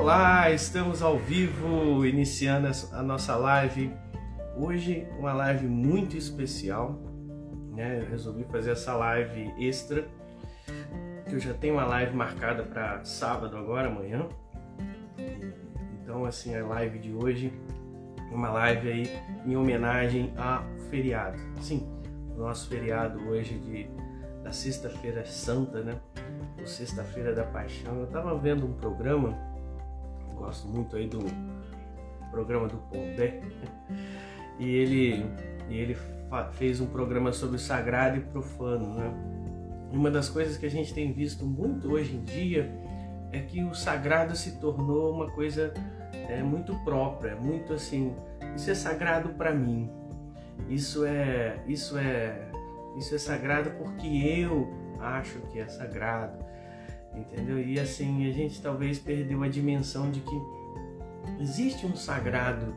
Olá, estamos ao vivo, iniciando a nossa live. Hoje, uma live muito especial. Né? Eu resolvi fazer essa live extra, que eu já tenho uma live marcada para sábado, agora, amanhã. Então, assim, a live de hoje, uma live aí em homenagem ao feriado. Sim, nosso feriado hoje de, da Sexta-feira Santa, né? Ou Sexta-feira da Paixão. Eu estava vendo um programa gosto muito aí do programa do Pondé, e ele, e ele fez um programa sobre o sagrado e profano, né? Uma das coisas que a gente tem visto muito hoje em dia é que o sagrado se tornou uma coisa é, muito própria, muito assim, isso é sagrado para mim. Isso é, isso é, isso é sagrado porque eu acho que é sagrado entendeu? E assim, a gente talvez perdeu a dimensão de que existe um sagrado,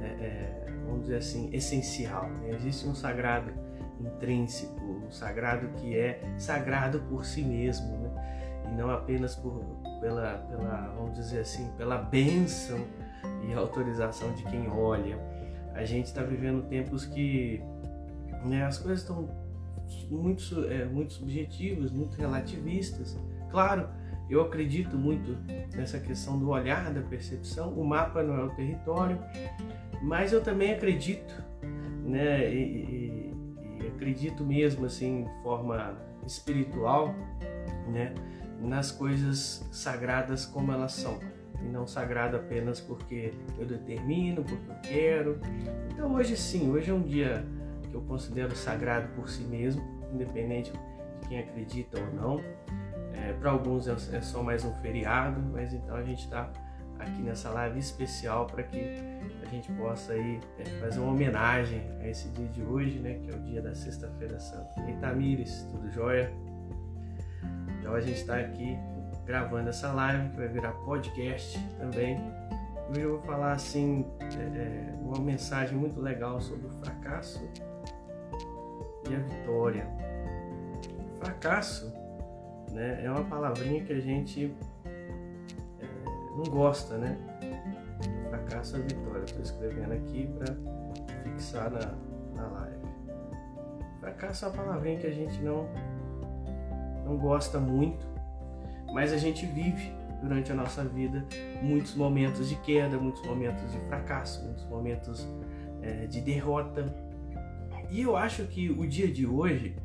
é, é, vamos dizer assim, essencial, né? existe um sagrado intrínseco, um sagrado que é sagrado por si mesmo, né? e não apenas por, pela, pela, vamos dizer assim, pela bênção e autorização de quem olha. A gente está vivendo tempos que né, as coisas estão muito, é, muito subjetivas, muito relativistas. Claro, eu acredito muito nessa questão do olhar, da percepção. O mapa não é o território, mas eu também acredito, né? E, e, e acredito mesmo assim, de forma espiritual, né? Nas coisas sagradas como elas são e não sagrado apenas porque eu determino, porque eu quero. Então hoje sim, hoje é um dia que eu considero sagrado por si mesmo, independente de quem acredita ou não. É, Para alguns é, é, só mais um feriado, mas então a gente está aqui nessa live especial para que a gente possa aí é, fazer uma homenagem a esse dia de hoje, né, que é o dia da Sexta-feira Santa. E Tamires, tudo jóia? Então a gente está aqui gravando essa live que vai virar podcast também. Hoje eu vou falar assim é, é uma mensagem muito legal sobre o fracasso e a vitória. Fracasso né? É uma palavrinha que a gente é, não gosta, né? Fracasso é vitória. Estou escrevendo aqui para fixar na, na live. Fracasso é uma palavrinha que a gente não, não gosta muito, mas a gente vive durante a nossa vida muitos momentos de queda, muitos momentos de fracasso, muitos momentos é, de derrota. E eu acho que o dia de hoje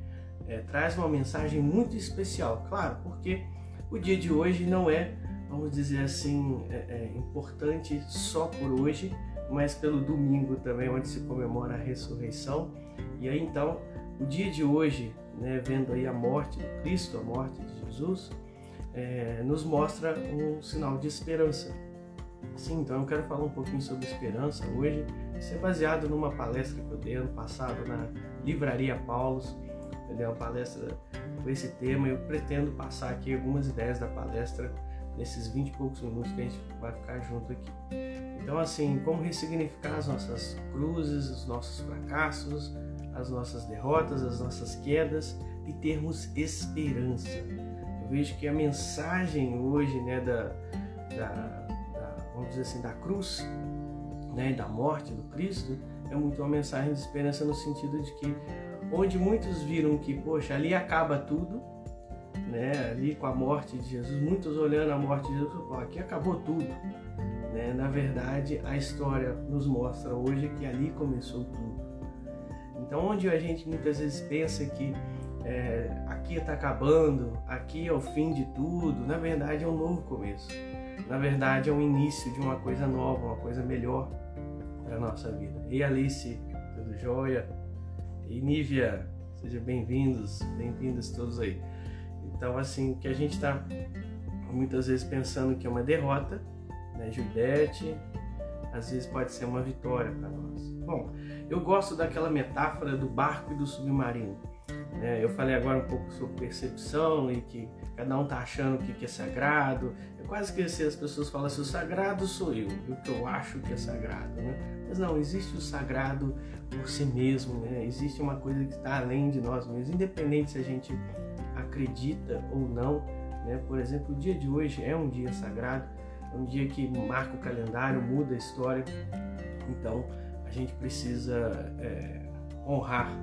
é, traz uma mensagem muito especial, claro, porque o dia de hoje não é, vamos dizer assim, é, é importante só por hoje, mas pelo domingo também, onde se comemora a ressurreição. E aí então, o dia de hoje, né, vendo aí a morte do Cristo, a morte de Jesus, é, nos mostra um sinal de esperança. Sim, então eu quero falar um pouquinho sobre esperança hoje. Isso é baseado numa palestra que eu dei ano passado na Livraria Paulos é uma palestra com esse tema. Eu pretendo passar aqui algumas ideias da palestra nesses 20 e poucos minutos que a gente vai ficar junto aqui. Então, assim, como ressignificar as nossas cruzes, os nossos fracassos, as nossas derrotas, as nossas quedas e termos esperança. Eu vejo que a mensagem hoje, né, da, da, da vamos dizer assim, da cruz, né, da morte do Cristo, é muito uma mensagem de esperança no sentido de que onde muitos viram que, poxa, ali acaba tudo, né? Ali com a morte de Jesus, muitos olhando a morte de Jesus, pô, aqui acabou tudo. Né? Na verdade, a história nos mostra hoje que ali começou tudo. Então, onde a gente muitas vezes pensa que é, aqui está acabando, aqui é o fim de tudo, na verdade é um novo começo. Na verdade, é um início de uma coisa nova, uma coisa melhor para nossa vida. E Alice, tudo jóia? E Nívia, sejam bem-vindos, bem-vindos todos aí. Então, assim, que a gente está muitas vezes pensando que é uma derrota, né, Judete, às vezes pode ser uma vitória para nós. Bom, eu gosto daquela metáfora do barco e do submarino. Né? Eu falei agora um pouco sobre percepção e que cada um tá achando o que é sagrado. É quase que as pessoas falam assim, o sagrado sou eu, o que eu acho que é sagrado. Né? Mas não, existe o sagrado por si mesmo, né? existe uma coisa que está além de nós mesmos, independente se a gente acredita ou não. Né? Por exemplo, o dia de hoje é um dia sagrado, é um dia que marca o calendário, muda a história. Então a gente precisa é, honrar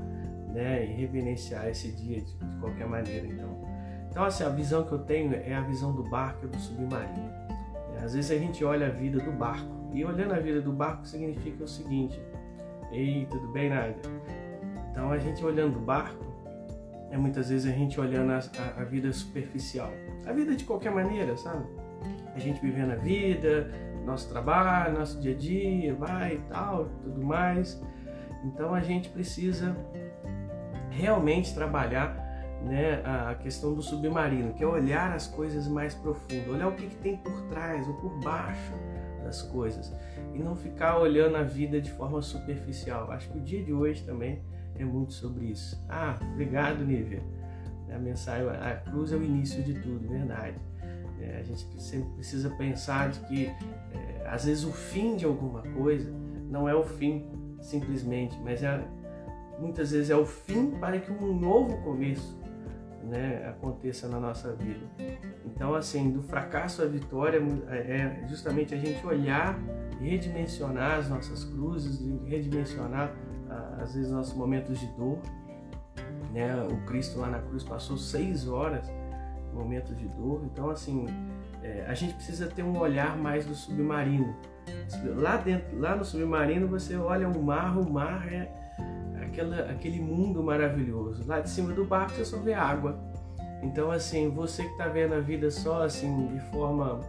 né, e reverenciar esse dia de, de, qualquer maneira. Então, então assim, a visão que eu tenho é a visão do barco e do submarino. Às vezes a gente olha a vida do barco e olhando a vida do barco significa o seguinte: Ei, tudo bem, Nádia? Então a gente olhando o barco é muitas vezes a gente olhando a, a, a vida superficial, a vida de qualquer maneira, sabe? A gente vivendo a vida, nosso trabalho, nosso dia a dia, vai e tal, tudo mais. Então a gente precisa realmente trabalhar né, a questão do submarino, que é olhar as coisas mais profundas, olhar o que, que tem por trás ou por baixo das coisas e não ficar olhando a vida de forma superficial. Acho que o dia de hoje também é muito sobre isso. Ah, obrigado, Nívia. A mensagem, a cruz é o início de tudo, verdade. É, a gente sempre precisa pensar de que é, às vezes o fim de alguma coisa não é o fim simplesmente, mas é, muitas vezes é o fim para que um novo começo né, aconteça na nossa vida. Então, assim, do fracasso à vitória é justamente a gente olhar, redimensionar as nossas cruzes, redimensionar às vezes nossos momentos de dor. Né? O Cristo lá na cruz passou seis horas momentos de dor. Então, assim, é, a gente precisa ter um olhar mais do submarino. Lá dentro, lá no submarino, você olha o mar, o mar é aquela, aquele mundo maravilhoso. Lá de cima do barco você só vê água. Então, assim, você que está vendo a vida só assim de forma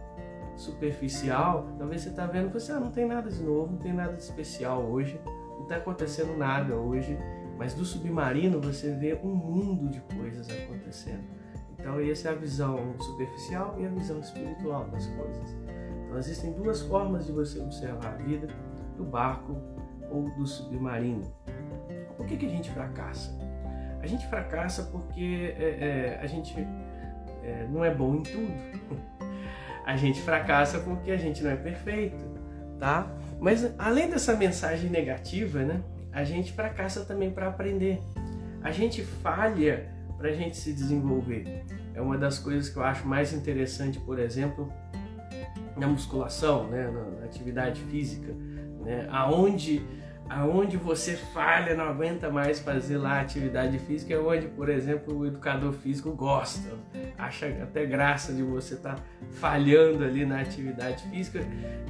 superficial, talvez você está vendo, você ah, não tem nada de novo, não tem nada de especial hoje, não está acontecendo nada hoje. Mas do submarino você vê um mundo de coisas acontecendo. Então, essa é a visão superficial e a visão espiritual das coisas. Então, existem duas formas de você observar a vida: do barco ou do submarino. Por que, que a gente fracassa? A gente fracassa porque é, é, a gente é, não é bom em tudo. A gente fracassa porque a gente não é perfeito, tá? Mas além dessa mensagem negativa, né? A gente fracassa também para aprender. A gente falha para a gente se desenvolver. É uma das coisas que eu acho mais interessante, por exemplo, na musculação, né, na, atividade física, né, aonde aonde você falha, não aguenta mais fazer lá atividade física, é onde, por exemplo, o educador físico gosta, acha até graça de você estar tá falhando ali na atividade física.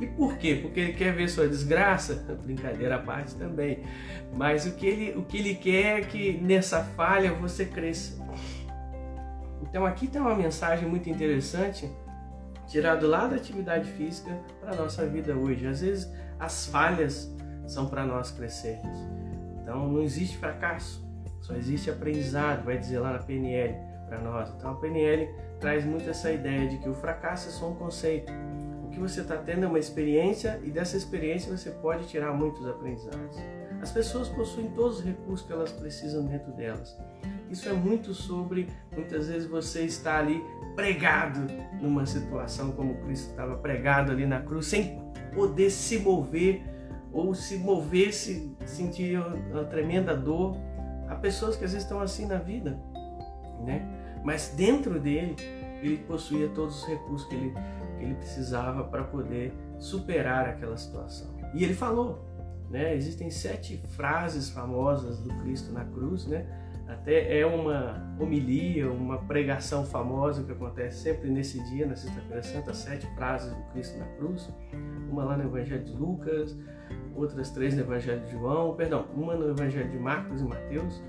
E por quê? Porque ele quer ver sua desgraça? Brincadeira à parte também. Mas o que ele, o que ele quer é que nessa falha você cresça. Então aqui tem uma mensagem muito interessante tirado lá da atividade física para a nossa vida hoje. Às vezes as falhas são para nós crescermos. Então não existe fracasso, só existe aprendizado, vai dizer lá na PNL para nós. Então a PNL traz muito essa ideia de que o fracasso é só um conceito. O que você está tendo é uma experiência e dessa experiência você pode tirar muitos aprendizados. As pessoas possuem todos os recursos que elas precisam dentro delas. Isso é muito sobre muitas vezes você está ali pregado numa situação como Cristo estava pregado ali na cruz, sem poder se mover ou se mover, se sentir uma tremenda dor. Há pessoas que às vezes estão assim na vida, né? Mas dentro dele, ele possuía todos os recursos que ele, que ele precisava para poder superar aquela situação. E ele falou, né? Existem sete frases famosas do Cristo na cruz, né? Até é uma homilia, uma pregação famosa que acontece sempre nesse dia, na Sexta-feira Santa, sete frases do Cristo na cruz. Uma lá no Evangelho de Lucas, outras três no Evangelho de João, perdão, uma no Evangelho de Marcos e Mateus,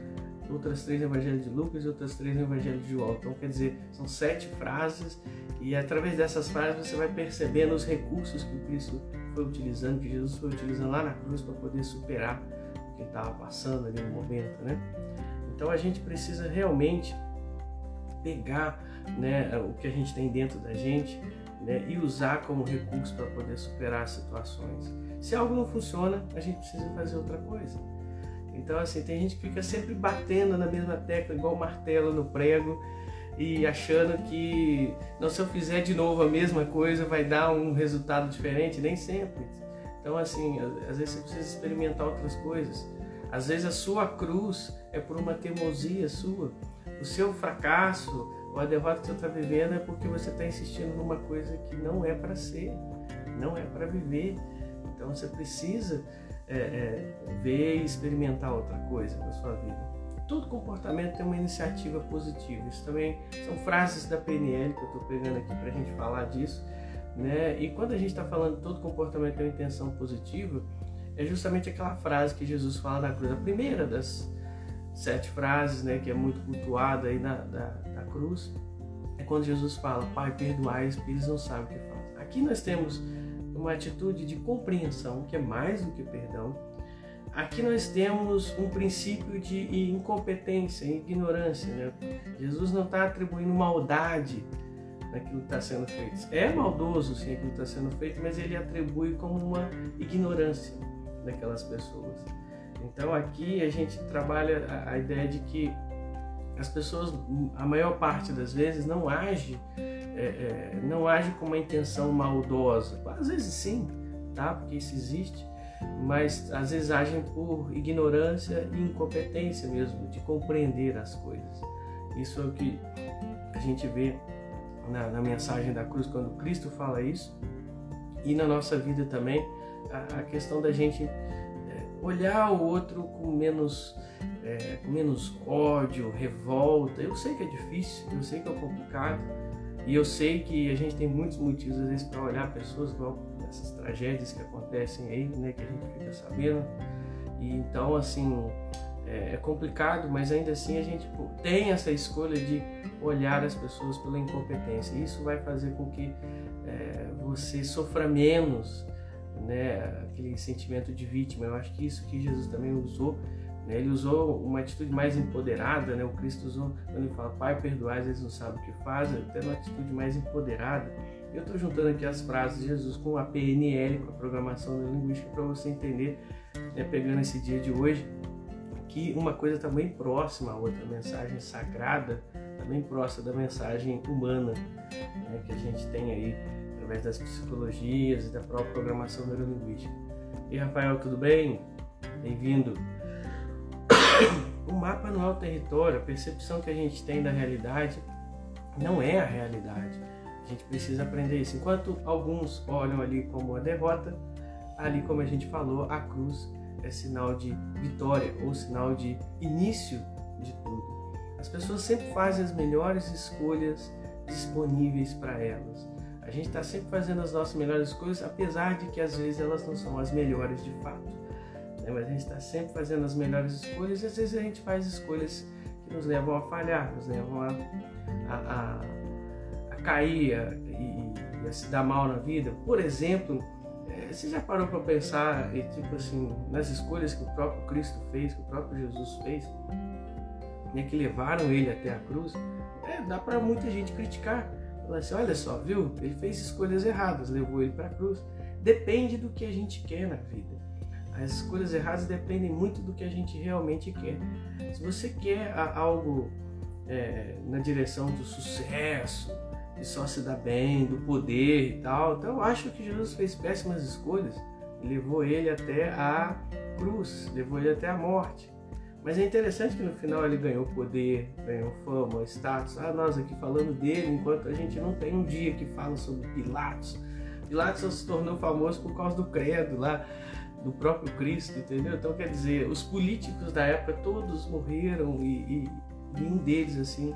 outras três no Evangelho de Lucas e outras três no Evangelho de João. Então, quer dizer, são sete frases e através dessas frases você vai percebendo os recursos que o Cristo foi utilizando, que Jesus foi utilizando lá na cruz para poder superar o que estava passando ali no momento, né? Então a gente precisa realmente pegar né, o que a gente tem dentro da gente né, e usar como recurso para poder superar as situações. Se algo não funciona, a gente precisa fazer outra coisa. Então, assim, tem gente que fica sempre batendo na mesma tecla, igual martelo no prego, e achando que, não, se eu fizer de novo a mesma coisa, vai dar um resultado diferente. Nem sempre. Então, assim, às vezes você precisa experimentar outras coisas. Às vezes a sua cruz é por uma teimosia sua. O seu fracasso, ou a derrota que você está vivendo é porque você está insistindo numa coisa que não é para ser, não é para viver. Então você precisa é, é, ver e experimentar outra coisa na sua vida. Todo comportamento tem uma iniciativa positiva. Isso também são frases da PNL que eu estou pegando aqui para a gente falar disso. Né? E quando a gente está falando todo comportamento tem uma intenção positiva, é justamente aquela frase que Jesus fala na cruz, a primeira das sete frases, né, que é muito cultuada aí na, da, da cruz, é quando Jesus fala, Pai, perdoai eles não sabem o que fazem. Aqui nós temos uma atitude de compreensão, que é mais do que perdão. Aqui nós temos um princípio de incompetência, ignorância. Né? Jesus não está atribuindo maldade naquilo que está sendo feito. É maldoso sim aquilo que está sendo feito, mas ele atribui como uma ignorância daquelas pessoas. Então aqui a gente trabalha a, ideia de que as pessoas, a maior parte das vezes, não age, é, é, não age com uma intenção maldosa. Às vezes sim, tá? Porque isso existe, mas às vezes agem por ignorância e incompetência mesmo de compreender as coisas. Isso é o que a gente vê na, na mensagem da cruz quando Cristo fala isso e na nossa vida também a, a questão da gente olhar o outro com menos, é, com menos ódio, revolta. Eu sei que é difícil, eu sei que é complicado e eu sei que a gente tem muitos motivos às vezes para olhar pessoas igual essas tragédias que acontecem aí, né, que a gente fica sabendo. E então assim é, é complicado, mas ainda assim a gente tem essa escolha de olhar as pessoas pela incompetência. Isso vai fazer com que é, você sofra menos né, aquele sentimento de vítima. Eu acho que isso que Jesus também usou, né, ele usou uma atitude mais empoderada, né, o Cristo usou quando ele fala, Pai, perdoai, eles não sabem o que fazem, até uma atitude mais empoderada. Eu estou juntando aqui as frases de Jesus com a PNL, com a programação linguística, para você entender, né, pegando esse dia de hoje, que uma coisa está bem próxima à outra, a mensagem sagrada está bem próxima da mensagem humana né, que a gente tem aí através das psicologias e da própria programação neurolinguística. E Rafael, tudo bem? Bem-vindo. O mapa não é o território, a percepção que a gente tem da realidade não é a realidade. A gente precisa aprender isso. Enquanto alguns olham ali como a derrota, ali, como a gente falou, a cruz é sinal de vitória ou sinal de início de tudo. As pessoas sempre fazem as melhores escolhas disponíveis para elas. A gente está sempre fazendo as nossas melhores coisas, apesar de que às vezes elas não são as melhores de fato. Né? Mas a gente está sempre fazendo as melhores escolhas e às vezes a gente faz escolhas que nos levam a falhar, nos levam a, a, a, a cair e, e, a se dar mal na vida. Por exemplo, é, você já parou para pensar, tipo assim, nas escolhas que o próprio Cristo fez, que o próprio Jesus fez, né, que levaram ele até a cruz? É, dá para muita gente criticar Fala assim, olha só, viu? Ele fez escolhas erradas, levou ele para a cruz. Depende do que a gente quer na vida. As escolhas erradas dependem muito do que a gente realmente quer. Se você quer algo é, na direção do sucesso, de só se dar bem, do poder e tal, então eu acho que Jesus fez péssimas escolhas. Levou ele até a cruz, levou ele até a morte. Mas é interessante que no final ele ganhou poder, ganhou fama, status. Ah, nós aqui falando dele, enquanto a gente não tem um dia que fala sobre Pilatos. Pilatos só se tornou famoso por causa do credo lá, do próprio Cristo, entendeu? Então quer dizer, os políticos da época todos morreram e, e nenhum deles assim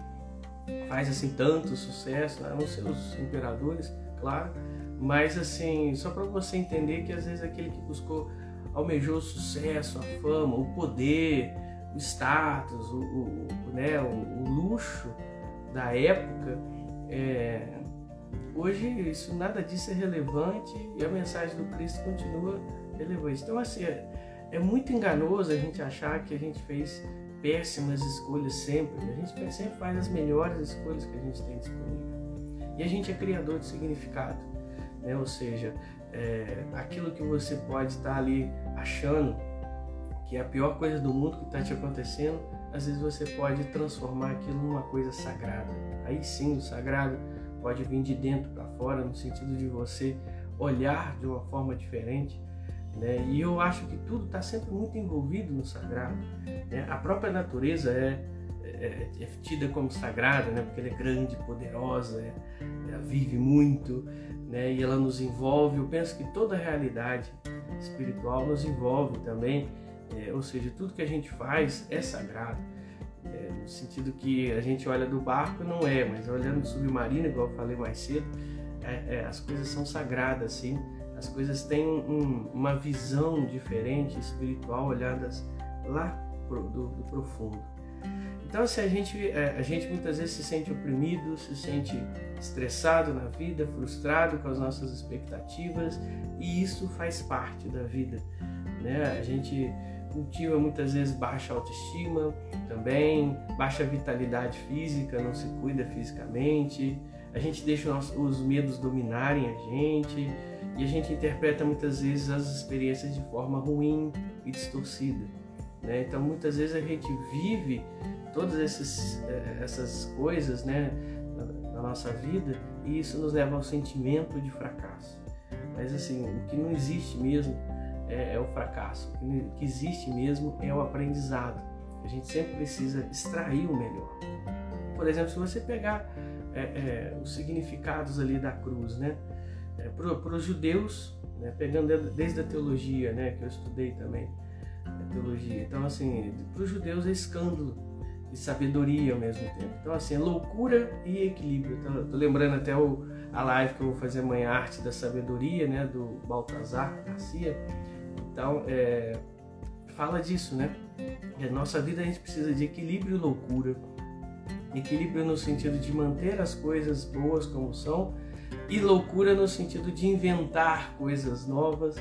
faz assim tanto sucesso, a não ser os imperadores, claro. Mas assim, só para você entender que às vezes aquele que buscou almejou o sucesso, a fama, o poder, o status, o, o né, o, o, luxo da época, é, hoje isso nada disso é relevante e a mensagem do Cristo continua relevante. Então assim é, é muito enganoso a gente achar que a gente fez péssimas escolhas sempre. A gente sempre faz as melhores escolhas que a gente tem disponível. E a gente é criador de significado, né? Ou seja, é, aquilo que você pode estar ali achando que é a pior coisa do mundo que está te acontecendo, às vezes você pode transformar aquilo numa coisa sagrada. Aí sim, o sagrado pode vir de dentro para fora, no sentido de você olhar de uma forma diferente. Né? E eu acho que tudo está sempre muito envolvido no sagrado. Né? A própria natureza é, é, é, tida como sagrada, né? Porque ela é grande, poderosa, é, ela vive muito, né? E ela nos envolve. Eu penso que toda a realidade espiritual nos envolve também, é, ou seja, tudo que a gente faz é sagrado. É, no sentido que a gente olha do barco não é, mas olhando do submarino, igual eu falei mais cedo, é, é, as coisas são sagradas, sim. As coisas têm um, uma visão diferente, espiritual, olhadas lá pro, do, do, profundo. Então, se a gente, é, a gente muitas vezes se sente oprimido, se sente estressado na vida, frustrado com as nossas expectativas, e isso faz parte da vida. Né? A gente cultiva muitas vezes baixa autoestima também, baixa vitalidade física, não se cuida fisicamente, a gente deixa os medos dominarem a gente e a gente interpreta muitas vezes as experiências de forma ruim e distorcida. Né? Então muitas vezes a gente vive todas esses, eh, essas coisas né, na nossa vida e isso nos leva ao sentimento de fracasso. Mas assim, o que não existe mesmo é, é o fracasso. O que existe mesmo é o aprendizado. A gente sempre precisa extrair o melhor. Por exemplo, se você pegar é, é, os significados ali da cruz, né? É, para os judeus, né? pegando desde a teologia, né? Que eu estudei também, a teologia. Então, assim, para os judeus é escândalo e sabedoria ao mesmo tempo. Então, assim, é loucura e equilíbrio. Então, tô lembrando até o, a live que eu vou fazer amanhã, Arte da Sabedoria, né? Do Baltazar Garcia então, é, fala disso, né? Na nossa vida a gente precisa de equilíbrio e loucura. Equilíbrio no sentido de manter as coisas boas como são e loucura no sentido de inventar coisas novas.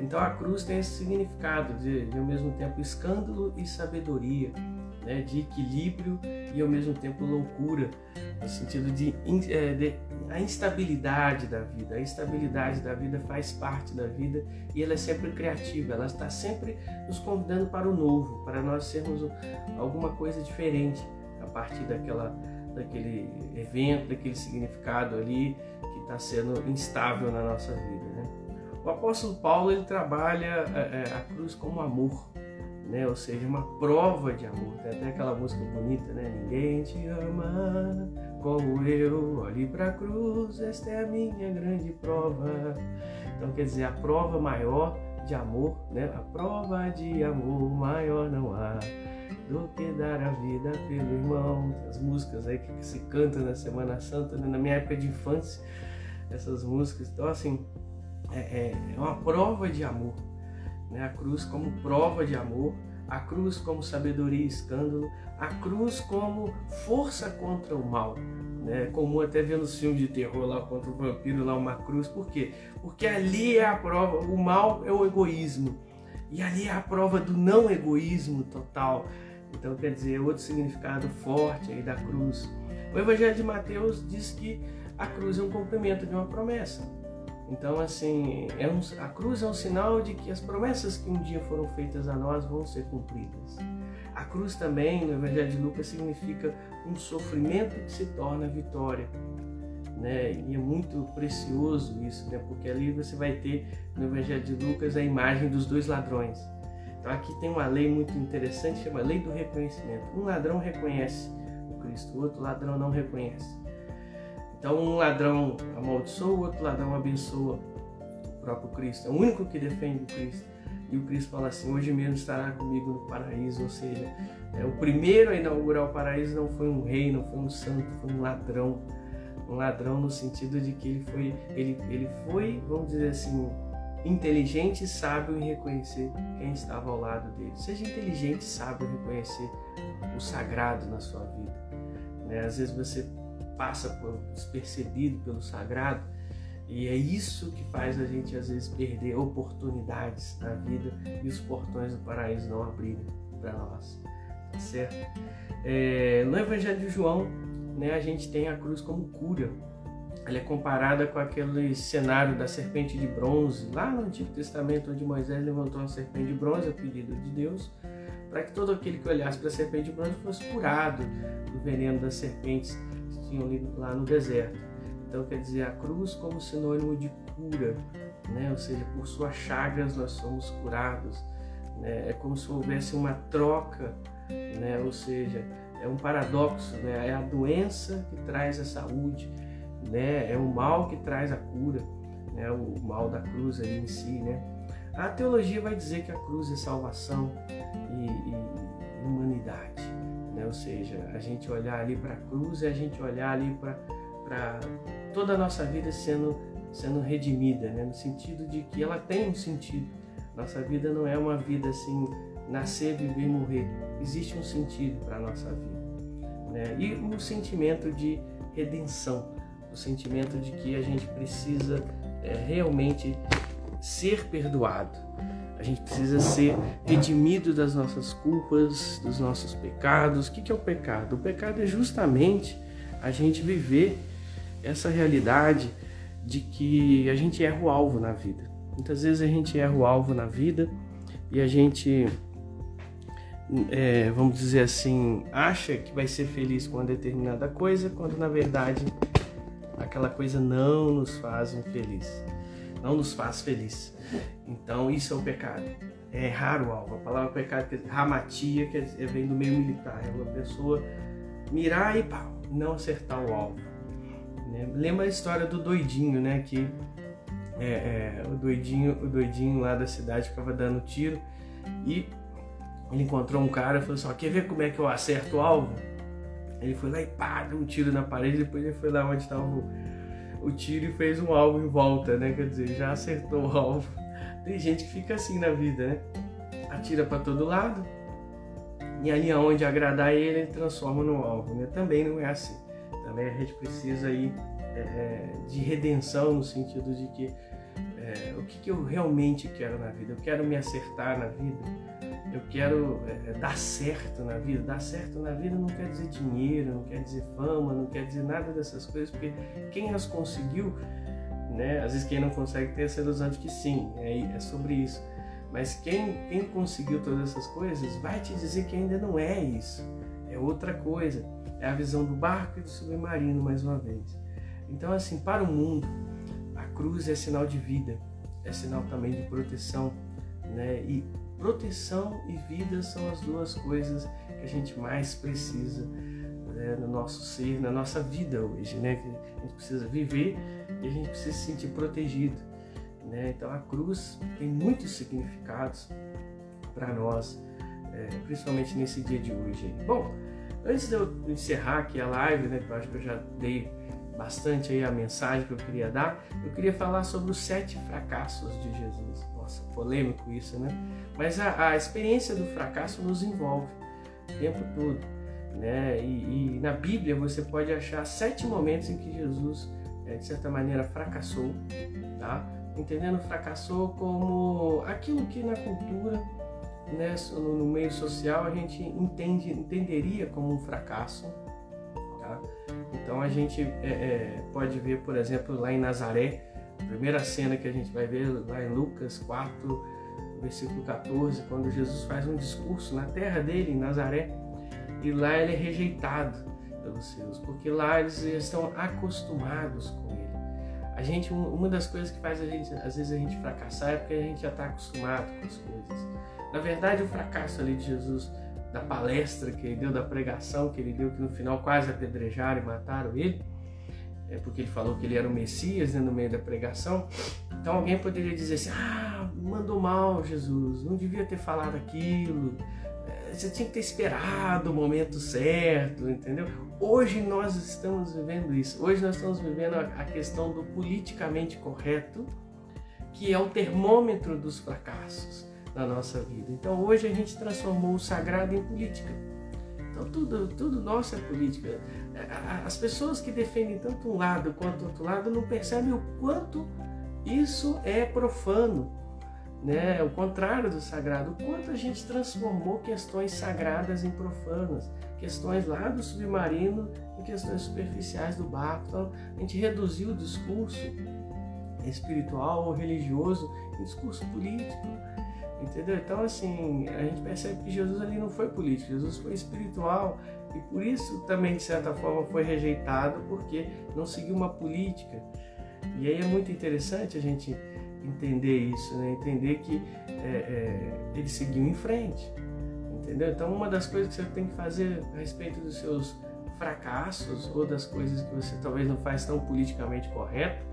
Então a cruz tem esse significado de, de ao mesmo tempo escândalo e sabedoria né, de equilíbrio e ao mesmo tempo loucura, no sentido de, é, de, a instabilidade da vida. A instabilidade da vida faz parte da vida e ela é sempre criativa, ela está sempre nos convidando para o novo, para nós sermos alguma coisa diferente a partir daquela, daquele evento, daquele significado ali que está sendo instável na nossa vida. Né? O apóstolo Paulo ele trabalha é, é, a cruz como amor né? Ou seja, uma prova de amor. Tem até aquela música bonita, né? Ninguém te ama como eu. Olhe para a cruz, esta é a minha grande prova. Então, quer dizer, a prova maior de amor, né? A prova de amor maior não há do que dar a vida pelo irmão. As músicas aí que se cantam na Semana Santa, né? na minha época de infância, essas músicas. Então, assim, é, é, é uma prova de amor né? a cruz como prova de amor, a cruz como sabedoria e escândalo, a cruz como força contra o mal. Né? É comum até ver nos filmes de terror lá contra o vampiro lá uma cruz, por quê? Porque ali é a prova, o mal é o egoísmo. E ali é a prova do não egoísmo total. Então quer dizer, outro significado forte aí da cruz. O Evangelho de Mateus diz que a cruz é um cumprimento de uma promessa. Então, assim, é um, a cruz é um sinal de que as promessas que um dia foram feitas a nós vão ser cumpridas. A cruz também, no Evangelho de Lucas, significa um sofrimento que se torna vitória. Né? E é muito precioso isso, né? porque ali você vai ter no Evangelho de Lucas a imagem dos dois ladrões. Então aqui tem uma lei muito interessante, chama lei do reconhecimento. Um ladrão reconhece o Cristo, o outro ladrão não reconhece. Então um ladrão amaldiçoa, o outro ladrão abençoa o próprio Cristo. É o único que defende o Cristo. E o Cristo fala assim: hoje mesmo estará comigo no paraíso. Ou seja, é, o primeiro a inaugurar o paraíso não foi um rei, não foi um santo, foi um ladrão. Um ladrão no sentido de que ele foi, ele, ele foi, vamos dizer assim, inteligente e sábio em reconhecer quem estava ao lado dele. Seja inteligente e sábio em reconhecer o sagrado na sua vida. Né? Às vezes você passa por despercebido pelo sagrado. E é isso que faz a gente às vezes perder oportunidades na vida e os portões do paraíso não abrirem para nós, tá certo? É, no Evangelho de João, né, a gente tem a cruz como cura. Ela é comparada com aquele cenário da serpente de bronze, lá no Antigo Testamento, onde Moisés levantou uma serpente de bronze a pedido de Deus, para que todo aquele que olhasse para a serpente de bronze fosse curado do veneno das serpentes tinham lá no deserto. Então quer dizer a cruz como sinônimo de cura, né? ou seja, por suas chagas nós somos curados. Né? É como se houvesse uma troca, né? ou seja, é um paradoxo, né? É a doença que traz a saúde, né? É o mal que traz a cura, né? O mal da cruz ali em si, né? A teologia vai dizer que a cruz é salvação e, e humanidade, né? Ou seja, a gente olhar ali para a cruz e a gente olhar ali para toda a nossa vida sendo sendo redimida, né? No sentido de que ela tem um sentido. Nossa vida não é uma vida assim nascer, viver morrer. Existe um sentido para a nossa vida. Né? E o sentimento de redenção, o sentimento de que a gente precisa é, realmente ser perdoado. Gente precisa ser redimido das nossas culpas, dos nossos pecados. O que é o pecado? O pecado é justamente a gente viver essa realidade de que a gente erra o alvo na vida. Muitas vezes a gente erra o alvo na vida e a gente é, vamos dizer assim, acha que vai ser feliz com uma determinada coisa, quando na verdade aquela coisa não nos faz feliz, não nos faz feliz. Então isso é o pecado. É errar o alvo. A palavra pecado, que ramatia, que vem do meio militar. É uma pessoa mirar e pá, não acertar o alvo. Né? Lembra a história do doidinho, né? Que é, é, o doidinho, o doidinho lá da cidade ficava dando tiro e ele encontrou um cara e falou assim: quer ver como é que eu acerto o alvo? Ele foi lá e pá, deu um tiro na parede, depois ele foi lá onde estava o, o tiro e fez um alvo em volta, né? Quer dizer, já acertou o alvo. Tem gente que fica assim na vida, né? Atira para todo lado e ali aonde agradar ele, ele transforma no alvo, né? Também não é assim. Também a gente precisa aí é, é de redenção no sentido de que é, o que, que, eu realmente quero na vida? Eu quero me acertar na vida? Eu quero é, é, dar certo na vida? Dar certo na vida não quer dizer dinheiro, não quer dizer fama, não quer dizer nada dessas coisas, porque quem as conseguiu, né? Às vezes quem não consegue tem essa ilusão de que sim, é, é sobre isso. Mas quem, quem conseguiu todas essas coisas vai te dizer que ainda não é isso, é outra coisa. É a visão do barco e do submarino, mais uma vez. Então, assim, para o mundo, cruz é sinal de vida, é sinal também de proteção, né? E proteção e vida são as duas coisas que a gente mais precisa né, no nosso ser, na nossa vida hoje, né? A gente precisa viver e a gente precisa se sentir protegido, né? Então a cruz tem muitos significados para nós, é, principalmente nesse dia de hoje. Bom, antes de eu encerrar aqui a live, né? Eu acho que eu já dei bastante aí a mensagem que eu queria dar, eu queria falar sobre os sete fracassos de Jesus. Nossa, polêmico isso, né? Mas a, a experiência do fracasso nos envolve o tempo todo, né? E, e, na Bíblia você pode achar sete momentos em que Jesus, é, de certa maneira, fracassou, tá? Entendendo fracassou como aquilo que na cultura, né, no meio social a gente entende, entenderia como um fracasso, tá? Então a gente é, é, pode ver, por exemplo, lá em Nazaré, a primeira cena que a gente vai ver lá em Lucas 4, versículo 14, quando Jesus faz um discurso na terra dele, em Nazaré, e lá ele é rejeitado pelos seus, porque lá eles estão acostumados com ele. A gente, uma das coisas que faz a gente, às vezes a gente fracassar é porque a gente já está acostumado com as coisas. Na verdade, o fracasso ali de Jesus da palestra que ele deu, da pregação que ele deu, que no final quase apedrejaram e mataram ele, é porque ele falou que ele era o Messias né, no meio da pregação. Então alguém poderia dizer assim: ah, mandou mal Jesus, não devia ter falado aquilo, é, você tinha que ter esperado o momento certo, entendeu? Hoje nós estamos vivendo isso, hoje nós estamos vivendo a questão do politicamente correto, que é o termômetro dos fracassos na nossa vida. Então hoje a gente transformou o sagrado em política. Então tudo, tudo nosso é política. As pessoas que defendem tanto um lado quanto outro lado não percebem o quanto isso é profano, né? O contrário do sagrado, o quanto a gente transformou questões sagradas em profanas, questões lá do submarino em questões superficiais do barco. Então a gente reduziu o discurso espiritual ou religioso em discurso político. Entendeu? Então, assim, a gente percebe que Jesus ali não foi político, Jesus foi espiritual e por isso também, de certa forma, foi rejeitado, porque não seguiu uma política. E aí é muito interessante a gente entender isso, né? entender que é, é, ele seguiu em frente, Entendeu? Então, uma das coisas que você tem que fazer a respeito dos seus fracassos ou das coisas que você talvez não faz tão politicamente correto,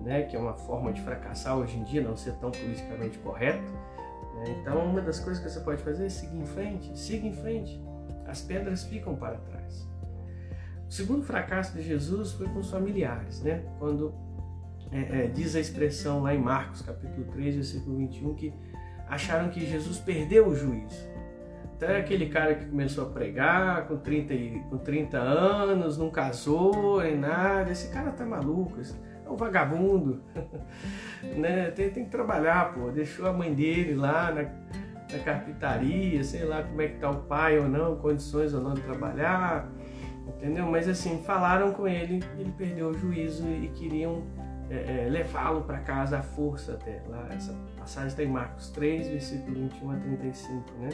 né, que é uma forma de fracassar hoje em dia, não ser tão politicamente correto. Né? Então, uma das coisas que você pode fazer é seguir em frente, siga em frente. As pedras ficam para trás. O segundo fracasso de Jesus foi com os familiares, né? Quando é, é, diz a expressão lá em Marcos, capítulo 3, versículo 21, que acharam que Jesus perdeu o juízo. Até aquele cara que começou a pregar com 30, com 30 anos, não casou nem nada, esse cara tá maluco, é um vagabundo, né? Tem, tem, que trabalhar, pô. Deixou a mãe dele lá na, na carpintaria, sei lá como é que tá o pai ou não, condições ou não de trabalhar, entendeu? Mas assim, falaram com ele, ele perdeu o juízo e queriam é, é, levá-lo para casa à força até. Lá, essa passagem está em Marcos 3, versículo 21 a 35, né?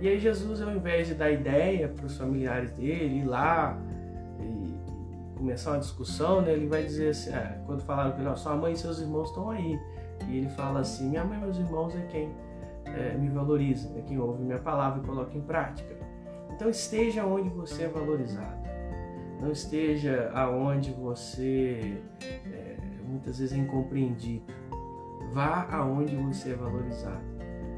E aí Jesus, ao invés de dar ideia para os familiares dele, ir lá começar uma discussão, né? Ele vai dizer assim, é, quando falaram que sua mãe e seus irmãos estão aí. E ele fala assim, minha mãe e meus irmãos é quem é, me valoriza, é quem ouve minha palavra e coloca em prática. Então esteja onde você é valorizado. Não esteja aonde você é, muitas vezes é incompreendido. Vá aonde você é valorizado.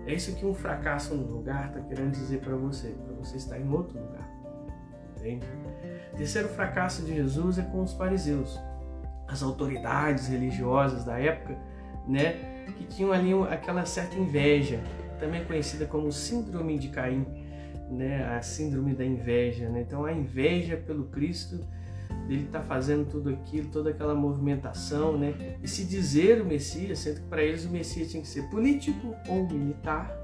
É isso que um fracasso no lugar está querendo dizer para você, para você estar em outro lugar. Entende? Terceiro fracasso de Jesus é com os fariseus, as autoridades religiosas da época, né, que tinham ali aquela certa inveja, também conhecida como síndrome de Caim, né, a síndrome da inveja. Né? Então, a inveja pelo Cristo dele estar tá fazendo tudo aquilo, toda aquela movimentação, né? E se dizer o Messias, sendo que para eles o Messias tinha que ser político ou militar,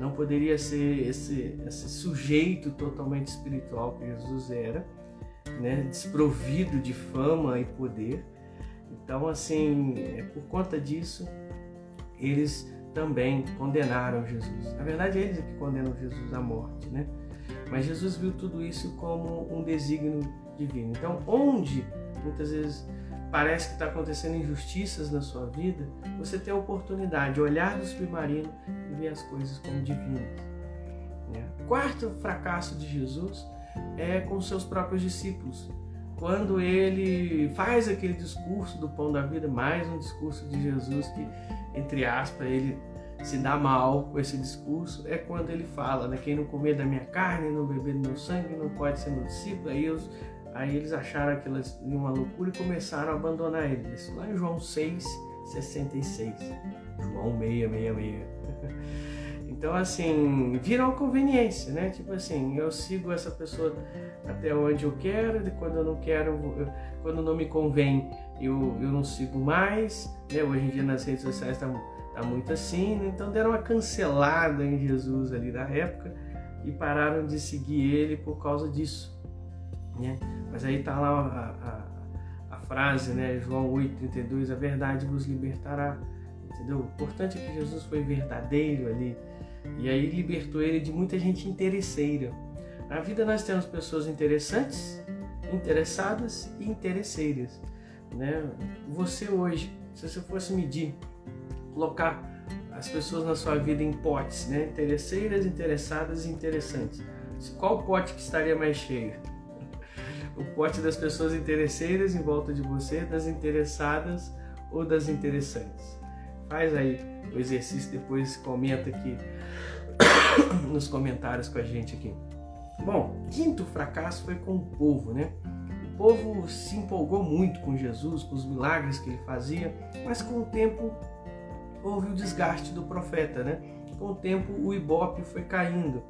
não poderia ser esse, esse sujeito totalmente espiritual que Jesus era, né? Desprovido de fama e poder. Então, assim, é por conta disso, eles também condenaram Jesus. Na verdade, eles é que condenam Jesus à morte, né? Mas Jesus viu tudo isso como um desígnio divino. Então, onde muitas vezes parece que está acontecendo injustiças na sua vida, você tem a oportunidade de olhar do submarino e ver as coisas como divinas. Né? Quarto fracasso de Jesus é com seus próprios discípulos. Quando ele faz aquele discurso do pão da vida, mais um discurso de Jesus que, entre aspas, ele se dá mal com esse discurso, é quando ele fala, né? Quem não comer da minha carne, não beber do meu sangue, não pode ser meu discípulo. Aí os, Aí eles acharam aquilo uma loucura e começaram a abandonar ele. Isso lá em João 6, 66. João 666. Então, assim, vira uma conveniência, né? Tipo assim, eu sigo essa pessoa até onde eu quero, e quando eu não quero, quando não me convém, eu, eu não sigo mais. Né? Hoje em dia nas redes sociais está tá muito assim, né? então deram uma cancelada em Jesus ali na época e pararam de seguir ele por causa disso. Né? Mas aí está lá a, a, a, frase, né? João 8,32, a verdade vos libertará. Entendeu? O importante é que Jesus foi verdadeiro ali. E aí libertou ele de muita gente interesseira. Na vida nós temos pessoas interessantes, interessadas e interesseiras. Né? Você hoje, se você fosse medir, colocar as pessoas na sua vida em potes, né? interesseiras, interessadas e interessantes, qual pote que estaria mais cheio? O pote das pessoas interesseiras em volta de você, das interessadas ou das interessantes. Faz aí o exercício, depois comenta aqui nos comentários com a gente aqui. Bom, quinto fracasso foi com o povo, né? O povo se empolgou muito com Jesus, com os milagres que ele fazia, mas com o tempo houve o desgaste do profeta, né? Com o tempo o ibope foi caindo.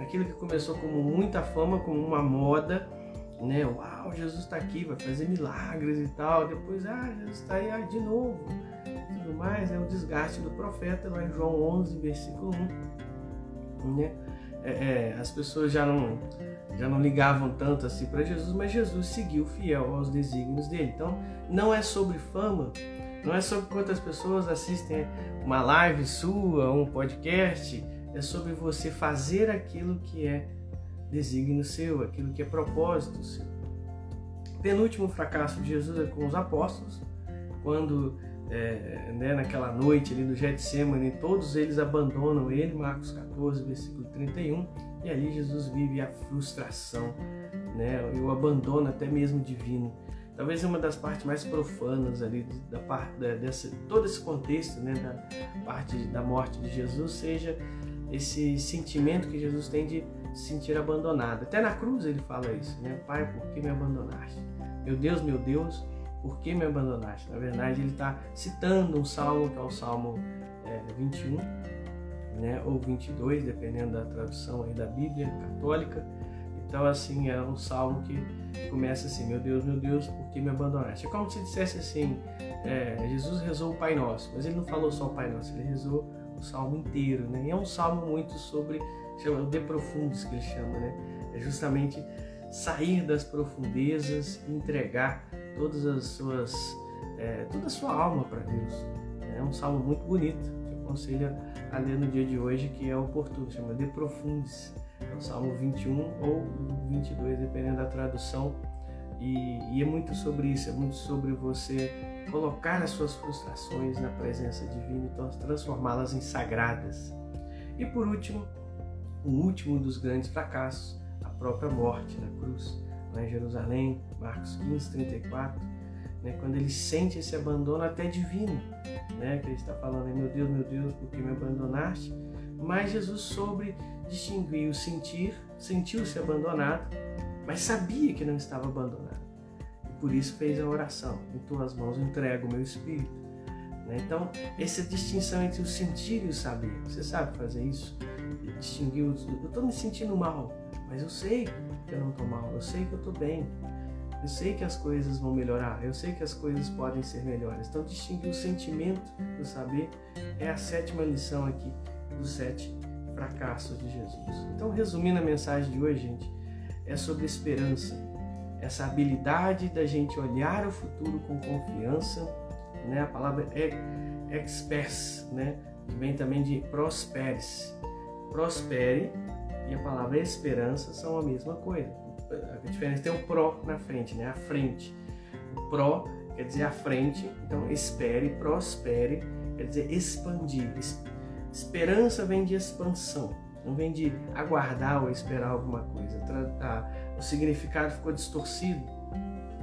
Aquilo que começou como muita fama, como uma moda, né? Uau, Jesus está aqui, vai fazer milagres e tal. Depois, ah, Jesus está aí ah, de novo. Tudo mais, é o desgaste do profeta lá em João 11, versículo 1. Né? É, é, as pessoas já não, já não ligavam tanto assim para Jesus, mas Jesus seguiu fiel aos desígnios dele. Então, não é sobre fama, não é sobre quantas pessoas assistem uma live sua, um podcast, é sobre você fazer aquilo que é desígnio seu, aquilo que é propósito seu. Penúltimo fracasso de Jesus é com os apóstolos, quando é, né, naquela noite ali no Getsemane, todos eles abandonam ele, Marcos 14, versículo 31, e ali Jesus vive a frustração, né, o abandono até mesmo divino. Talvez uma das partes mais profanas ali da parte todo esse contexto, né, da parte da morte de Jesus seja esse sentimento que Jesus tem de se sentir abandonado. Até na cruz ele fala isso, né? Pai, por que me abandonaste? Meu Deus, meu Deus, por que me abandonaste? Na verdade, ele está citando um salmo que é o Salmo é, 21, né? ou 22, dependendo da tradução aí da Bíblia católica. Então, assim, é um salmo que começa assim: Meu Deus, meu Deus, por que me abandonaste? É como se dissesse assim: é, Jesus rezou o Pai Nosso, mas ele não falou só o Pai Nosso, ele rezou o salmo inteiro, né? E é um salmo muito sobre, chama o de profundis que ele chama, né? É justamente sair das profundezas e entregar todas as suas, é, toda a sua alma para Deus. É um salmo muito bonito, eu aconselho a ler no dia de hoje, que é oportuno, chama De Profundis. É o Salmo 21 ou 22, dependendo da tradução. E, e é muito sobre isso, é muito sobre você colocar as suas frustrações na presença divina e transformá-las em sagradas. E por último, o último dos grandes fracassos, a própria morte na cruz lá em Jerusalém, Marcos 15, 34, né, quando ele sente esse abandono até divino, né, que ele está falando, meu Deus, meu Deus, por que me abandonaste? Mas Jesus soube distinguir o sentir, sentiu-se abandonado, mas sabia que não estava abandonado. E por isso fez a oração, em tuas mãos entrego o meu espírito. Né? Então, essa distinção entre o sentir e o saber, você sabe fazer isso? Distinguir, eu estou me sentindo mal, mas eu sei que eu não estou mal, eu sei que eu estou bem, eu sei que as coisas vão melhorar, eu sei que as coisas podem ser melhores. Então, distinguir o sentimento do saber é a sétima lição aqui dos sete fracassos de Jesus. Então, resumindo a mensagem de hoje, gente, é sobre esperança, essa habilidade da gente olhar o futuro com confiança, né? A palavra é expers, né? Que vem também de prosperes. Prospere e a palavra esperança são a mesma coisa. A diferença tem o pró na frente, né? A frente. O pró quer dizer a frente, então espere, prospere, quer dizer expandir. Esperança vem de expansão, não vem de aguardar ou esperar alguma coisa. O significado ficou distorcido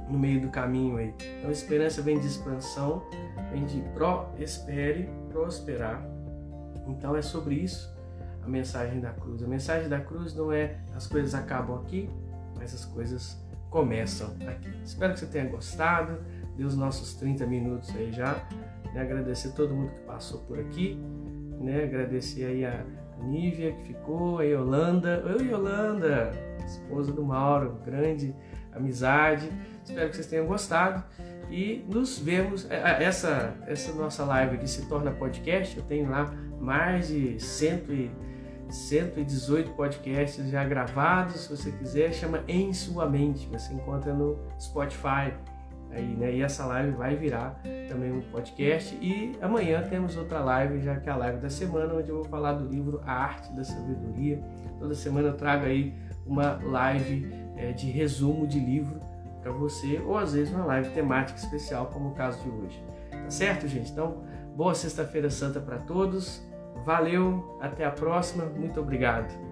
no meio do caminho aí. Então, esperança vem de expansão, vem de pro-espere, prosperar. Então, é sobre isso a mensagem da cruz. A mensagem da cruz não é as coisas acabam aqui, mas as coisas começam aqui. Espero que você tenha gostado. Deu os nossos 30 minutos aí já. Né? Agradecer todo mundo que passou por aqui. Né? Agradecer aí a Nívia que ficou, a Yolanda. Oi, Yolanda! Esposa do Mauro, grande amizade. Espero que vocês tenham gostado. E nos vemos. É, é, essa, essa nossa live aqui se torna podcast. Eu tenho lá mais de cento e 118 podcasts já gravados, se você quiser, chama Em Sua Mente, você encontra no Spotify. Aí, né? E essa live vai virar também um podcast. E amanhã temos outra live, já que é a live da semana, onde eu vou falar do livro A Arte da Sabedoria. Toda semana eu trago aí uma live é, de resumo de livro para você, ou às vezes uma live temática especial, como o caso de hoje. Tá certo, gente? Então, boa Sexta-feira Santa para todos. Valeu, até a próxima, muito obrigado.